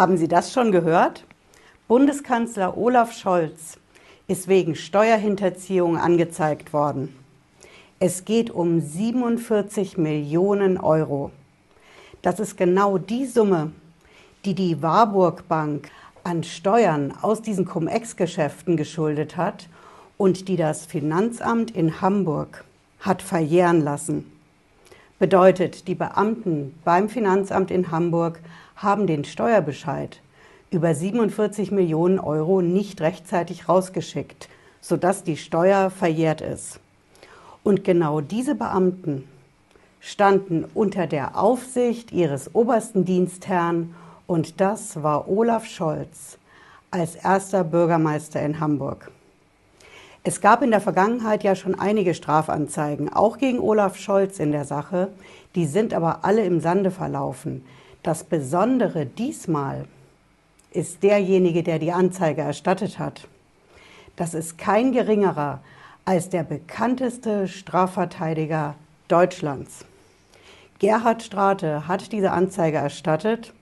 Haben Sie das schon gehört? Bundeskanzler Olaf Scholz ist wegen Steuerhinterziehung angezeigt worden. Es geht um 47 Millionen Euro. Das ist genau die Summe, die die Warburg Bank an Steuern aus diesen Cum-Ex-Geschäften geschuldet hat und die das Finanzamt in Hamburg hat verjähren lassen. Bedeutet, die Beamten beim Finanzamt in Hamburg haben den Steuerbescheid über 47 Millionen Euro nicht rechtzeitig rausgeschickt, sodass die Steuer verjährt ist. Und genau diese Beamten standen unter der Aufsicht ihres obersten Dienstherrn und das war Olaf Scholz als erster Bürgermeister in Hamburg. Es gab in der Vergangenheit ja schon einige Strafanzeigen, auch gegen Olaf Scholz in der Sache, die sind aber alle im Sande verlaufen. Das Besondere diesmal ist derjenige, der die Anzeige erstattet hat. Das ist kein geringerer als der bekannteste Strafverteidiger Deutschlands. Gerhard Strate hat diese Anzeige erstattet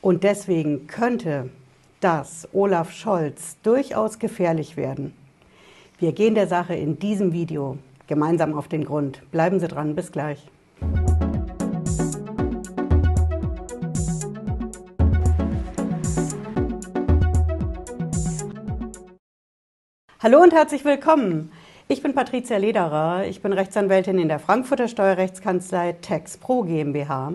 und deswegen könnte das Olaf Scholz durchaus gefährlich werden. Wir gehen der Sache in diesem Video gemeinsam auf den Grund. Bleiben Sie dran, bis gleich. Hallo und herzlich willkommen. Ich bin Patricia Lederer. Ich bin Rechtsanwältin in der Frankfurter Steuerrechtskanzlei Tax Pro GmbH.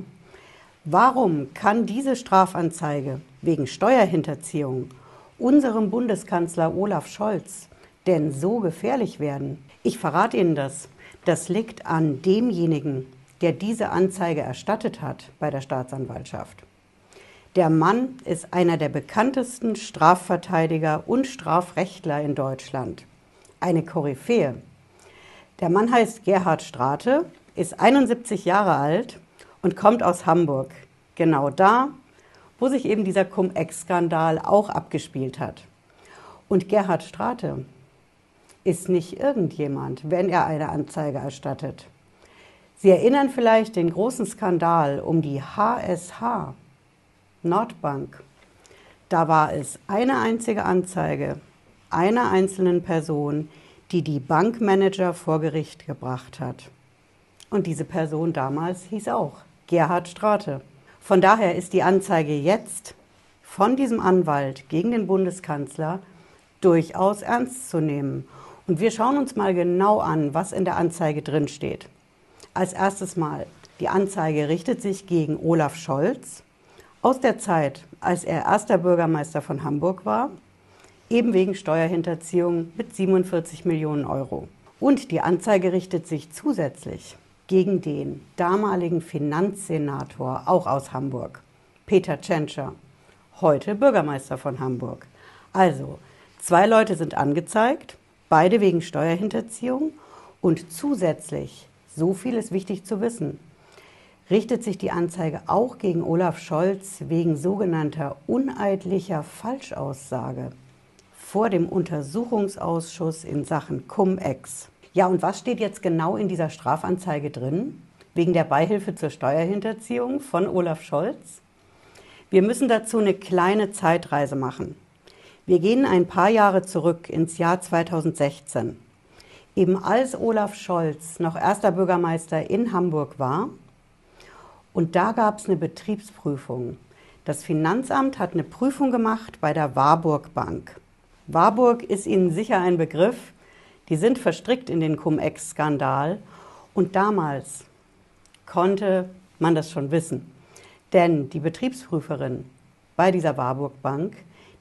Warum kann diese Strafanzeige wegen Steuerhinterziehung unserem Bundeskanzler Olaf Scholz denn so gefährlich werden? Ich verrate Ihnen das. Das liegt an demjenigen, der diese Anzeige erstattet hat bei der Staatsanwaltschaft. Der Mann ist einer der bekanntesten Strafverteidiger und Strafrechtler in Deutschland. Eine Koryphäe. Der Mann heißt Gerhard Strate, ist 71 Jahre alt und kommt aus Hamburg. Genau da, wo sich eben dieser Cum-Ex-Skandal auch abgespielt hat. Und Gerhard Strate ist nicht irgendjemand, wenn er eine Anzeige erstattet. Sie erinnern vielleicht den großen Skandal um die HSH, Nordbank. Da war es eine einzige Anzeige einer einzelnen Person, die die Bankmanager vor Gericht gebracht hat. Und diese Person damals hieß auch Gerhard Strate. Von daher ist die Anzeige jetzt von diesem Anwalt gegen den Bundeskanzler durchaus ernst zu nehmen. Und wir schauen uns mal genau an, was in der Anzeige drin steht. Als erstes Mal, die Anzeige richtet sich gegen Olaf Scholz, aus der Zeit, als er erster Bürgermeister von Hamburg war, eben wegen Steuerhinterziehung mit 47 Millionen Euro. Und die Anzeige richtet sich zusätzlich gegen den damaligen Finanzsenator, auch aus Hamburg, Peter Tschentscher, heute Bürgermeister von Hamburg. Also, zwei Leute sind angezeigt, beide wegen Steuerhinterziehung und zusätzlich, so viel ist wichtig zu wissen, richtet sich die Anzeige auch gegen Olaf Scholz wegen sogenannter uneidlicher Falschaussage vor dem Untersuchungsausschuss in Sachen Cum-Ex. Ja, und was steht jetzt genau in dieser Strafanzeige drin? Wegen der Beihilfe zur Steuerhinterziehung von Olaf Scholz? Wir müssen dazu eine kleine Zeitreise machen. Wir gehen ein paar Jahre zurück ins Jahr 2016. Eben als Olaf Scholz noch erster Bürgermeister in Hamburg war, und da gab es eine Betriebsprüfung. Das Finanzamt hat eine Prüfung gemacht bei der Warburg Bank. Warburg ist Ihnen sicher ein Begriff. Die sind verstrickt in den Cum-Ex-Skandal. Und damals konnte man das schon wissen. Denn die Betriebsprüferin bei dieser Warburg Bank,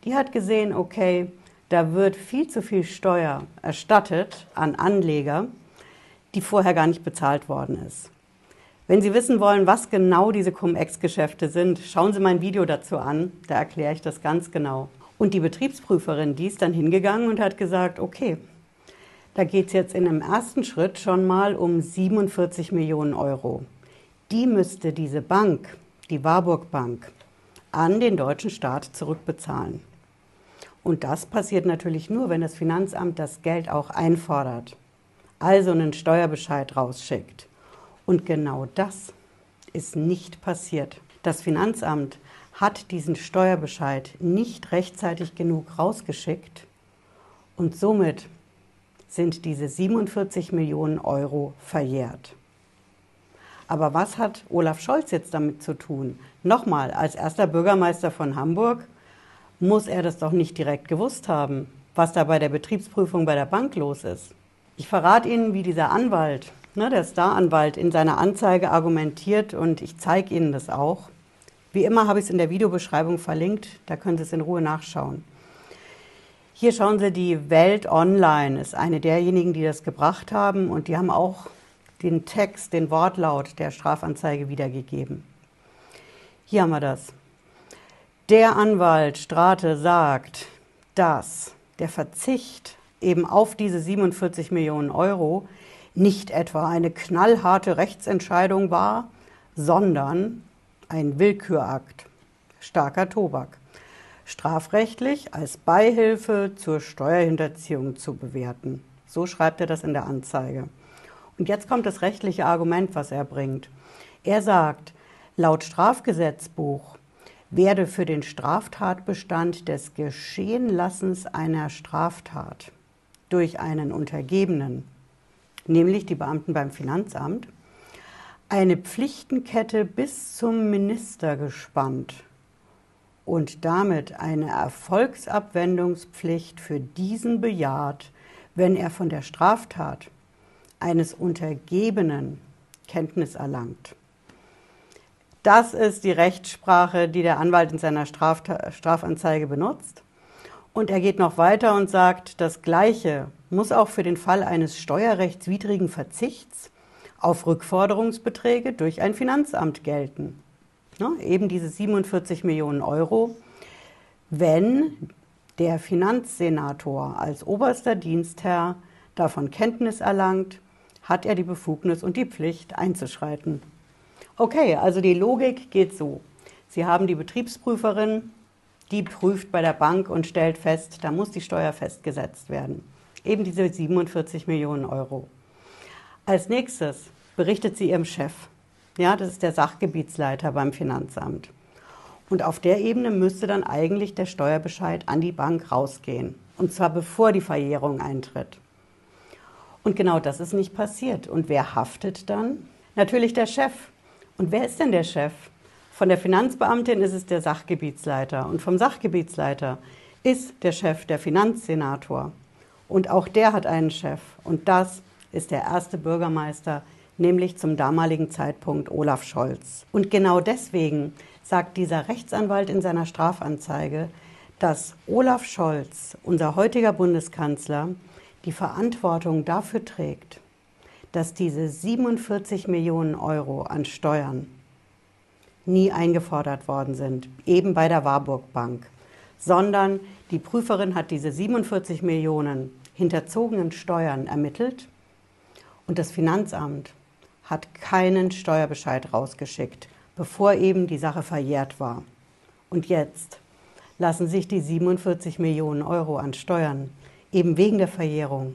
die hat gesehen, okay, da wird viel zu viel Steuer erstattet an Anleger, die vorher gar nicht bezahlt worden ist. Wenn Sie wissen wollen, was genau diese Cum-Ex-Geschäfte sind, schauen Sie mein Video dazu an. Da erkläre ich das ganz genau. Und die Betriebsprüferin, die ist dann hingegangen und hat gesagt, okay, da geht es jetzt in einem ersten Schritt schon mal um 47 Millionen Euro. Die müsste diese Bank, die Warburg Bank, an den deutschen Staat zurückbezahlen. Und das passiert natürlich nur, wenn das Finanzamt das Geld auch einfordert, also einen Steuerbescheid rausschickt. Und genau das ist nicht passiert. Das Finanzamt hat diesen Steuerbescheid nicht rechtzeitig genug rausgeschickt und somit sind diese 47 Millionen Euro verjährt. Aber was hat Olaf Scholz jetzt damit zu tun? Nochmal, als erster Bürgermeister von Hamburg muss er das doch nicht direkt gewusst haben, was da bei der Betriebsprüfung bei der Bank los ist. Ich verrate Ihnen, wie dieser Anwalt, ne, der Staranwalt, in seiner Anzeige argumentiert und ich zeige Ihnen das auch. Wie immer habe ich es in der Videobeschreibung verlinkt, da können Sie es in Ruhe nachschauen. Hier schauen Sie, die Welt Online ist eine derjenigen, die das gebracht haben und die haben auch den Text, den Wortlaut der Strafanzeige wiedergegeben. Hier haben wir das. Der Anwalt Strate sagt, dass der Verzicht eben auf diese 47 Millionen Euro nicht etwa eine knallharte Rechtsentscheidung war, sondern ein Willkürakt, starker Tobak strafrechtlich als Beihilfe zur Steuerhinterziehung zu bewerten. So schreibt er das in der Anzeige. Und jetzt kommt das rechtliche Argument, was er bringt. Er sagt, laut Strafgesetzbuch werde für den Straftatbestand des Geschehenlassens einer Straftat durch einen Untergebenen, nämlich die Beamten beim Finanzamt, eine Pflichtenkette bis zum Minister gespannt und damit eine Erfolgsabwendungspflicht für diesen bejaht, wenn er von der Straftat eines Untergebenen Kenntnis erlangt. Das ist die Rechtssprache, die der Anwalt in seiner Strafta Strafanzeige benutzt. Und er geht noch weiter und sagt, das Gleiche muss auch für den Fall eines steuerrechtswidrigen Verzichts auf Rückforderungsbeträge durch ein Finanzamt gelten ne, eben diese 47 Millionen Euro, wenn der Finanzsenator als oberster Dienstherr davon Kenntnis erlangt, hat er die Befugnis und die Pflicht einzuschreiten. Okay, also die Logik geht so. Sie haben die Betriebsprüferin, die prüft bei der Bank und stellt fest, da muss die Steuer festgesetzt werden. Eben diese 47 Millionen Euro. Als nächstes berichtet sie ihrem Chef. Ja, das ist der Sachgebietsleiter beim Finanzamt. Und auf der Ebene müsste dann eigentlich der Steuerbescheid an die Bank rausgehen. Und zwar bevor die Verjährung eintritt. Und genau das ist nicht passiert. Und wer haftet dann? Natürlich der Chef. Und wer ist denn der Chef? Von der Finanzbeamtin ist es der Sachgebietsleiter. Und vom Sachgebietsleiter ist der Chef der Finanzsenator. Und auch der hat einen Chef. Und das ist der erste Bürgermeister nämlich zum damaligen Zeitpunkt Olaf Scholz. Und genau deswegen sagt dieser Rechtsanwalt in seiner Strafanzeige, dass Olaf Scholz, unser heutiger Bundeskanzler, die Verantwortung dafür trägt, dass diese 47 Millionen Euro an Steuern nie eingefordert worden sind, eben bei der Warburg Bank, sondern die Prüferin hat diese 47 Millionen hinterzogenen Steuern ermittelt und das Finanzamt hat keinen Steuerbescheid rausgeschickt, bevor eben die Sache verjährt war. Und jetzt lassen sich die 47 Millionen Euro an Steuern eben wegen der Verjährung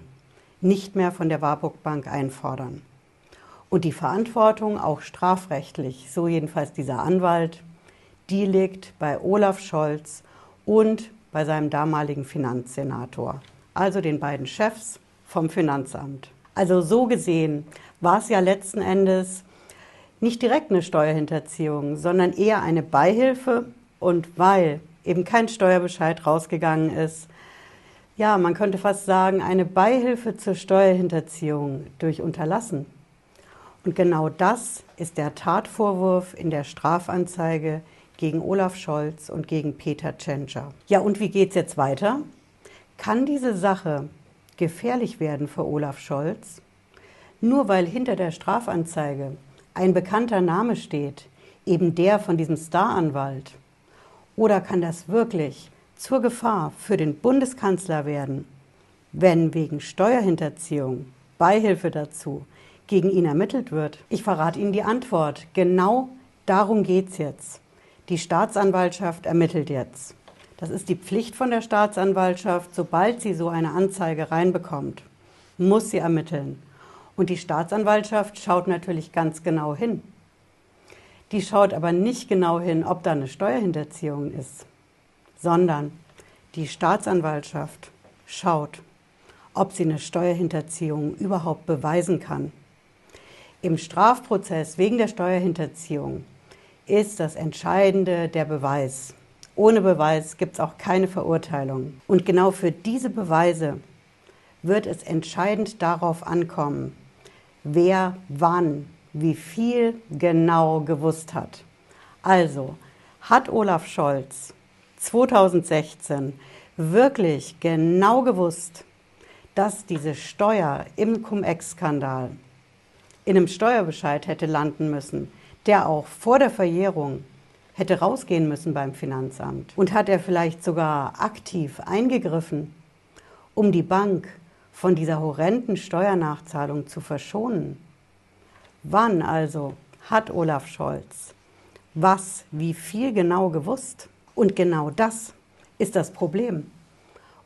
nicht mehr von der Warburg Bank einfordern. Und die Verantwortung, auch strafrechtlich, so jedenfalls dieser Anwalt, die liegt bei Olaf Scholz und bei seinem damaligen Finanzsenator, also den beiden Chefs vom Finanzamt. Also so gesehen war es ja letzten Endes nicht direkt eine Steuerhinterziehung, sondern eher eine Beihilfe. Und weil eben kein Steuerbescheid rausgegangen ist, ja, man könnte fast sagen, eine Beihilfe zur Steuerhinterziehung durch Unterlassen. Und genau das ist der Tatvorwurf in der Strafanzeige gegen Olaf Scholz und gegen Peter Tschentscher. Ja, und wie geht es jetzt weiter? Kann diese Sache gefährlich werden für Olaf Scholz, nur weil hinter der Strafanzeige ein bekannter Name steht, eben der von diesem Staranwalt? Oder kann das wirklich zur Gefahr für den Bundeskanzler werden, wenn wegen Steuerhinterziehung, Beihilfe dazu, gegen ihn ermittelt wird? Ich verrate Ihnen die Antwort. Genau darum geht es jetzt. Die Staatsanwaltschaft ermittelt jetzt. Das ist die Pflicht von der Staatsanwaltschaft. Sobald sie so eine Anzeige reinbekommt, muss sie ermitteln. Und die Staatsanwaltschaft schaut natürlich ganz genau hin. Die schaut aber nicht genau hin, ob da eine Steuerhinterziehung ist, sondern die Staatsanwaltschaft schaut, ob sie eine Steuerhinterziehung überhaupt beweisen kann. Im Strafprozess wegen der Steuerhinterziehung ist das Entscheidende der Beweis. Ohne Beweis gibt es auch keine Verurteilung. Und genau für diese Beweise wird es entscheidend darauf ankommen, wer wann wie viel genau gewusst hat. Also, hat Olaf Scholz 2016 wirklich genau gewusst, dass diese Steuer im Cum-Ex-Skandal in einem Steuerbescheid hätte landen müssen, der auch vor der Verjährung hätte rausgehen müssen beim Finanzamt? Und hat er vielleicht sogar aktiv eingegriffen, um die Bank von dieser horrenden Steuernachzahlung zu verschonen? Wann also hat Olaf Scholz was, wie viel genau gewusst? Und genau das ist das Problem.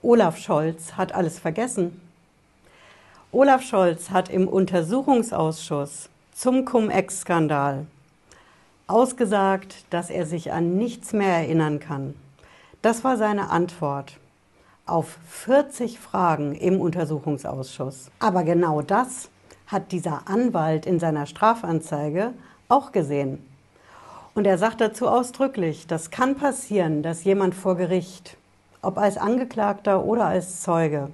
Olaf Scholz hat alles vergessen. Olaf Scholz hat im Untersuchungsausschuss zum Cum-Ex-Skandal ausgesagt, dass er sich an nichts mehr erinnern kann. Das war seine Antwort auf 40 Fragen im Untersuchungsausschuss. Aber genau das hat dieser Anwalt in seiner Strafanzeige auch gesehen. Und er sagt dazu ausdrücklich, das kann passieren, dass jemand vor Gericht, ob als Angeklagter oder als Zeuge,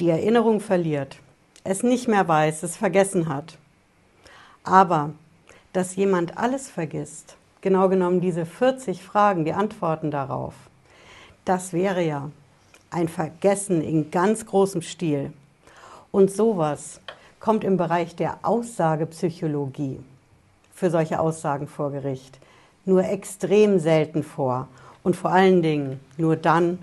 die Erinnerung verliert, es nicht mehr weiß, es vergessen hat. Aber dass jemand alles vergisst, genau genommen diese 40 Fragen, die Antworten darauf, das wäre ja ein Vergessen in ganz großem Stil. Und sowas kommt im Bereich der Aussagepsychologie für solche Aussagen vor Gericht nur extrem selten vor und vor allen Dingen nur dann,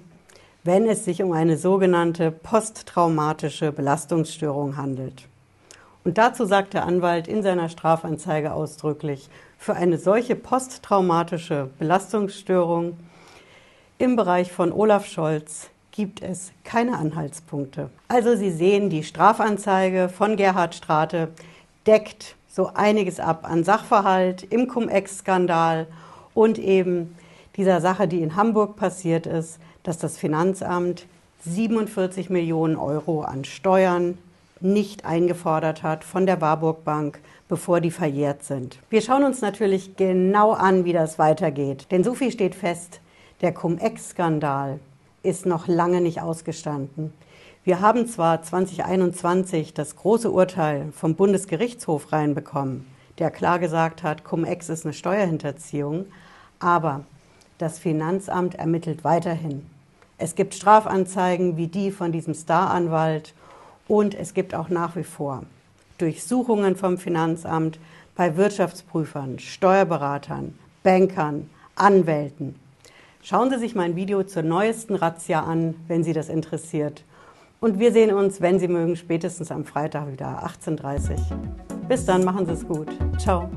wenn es sich um eine sogenannte posttraumatische Belastungsstörung handelt. Und dazu sagt der Anwalt in seiner Strafanzeige ausdrücklich, für eine solche posttraumatische Belastungsstörung im Bereich von Olaf Scholz gibt es keine Anhaltspunkte. Also Sie sehen, die Strafanzeige von Gerhard Strate deckt so einiges ab an Sachverhalt im Cum-Ex-Skandal und eben dieser Sache, die in Hamburg passiert ist, dass das Finanzamt 47 Millionen Euro an Steuern nicht eingefordert hat von der Warburg Bank, bevor die verjährt sind. Wir schauen uns natürlich genau an, wie das weitergeht. Denn so viel steht fest, der Cum-Ex-Skandal ist noch lange nicht ausgestanden. Wir haben zwar 2021 das große Urteil vom Bundesgerichtshof reinbekommen, der klar gesagt hat, Cum-Ex ist eine Steuerhinterziehung, aber das Finanzamt ermittelt weiterhin. Es gibt Strafanzeigen wie die von diesem Staranwalt und es gibt auch nach wie vor Durchsuchungen vom Finanzamt bei Wirtschaftsprüfern, Steuerberatern, Bankern, Anwälten. Schauen Sie sich mein Video zur neuesten Razzia an, wenn Sie das interessiert. Und wir sehen uns, wenn Sie mögen, spätestens am Freitag wieder 18.30 Uhr. Bis dann, machen Sie es gut. Ciao.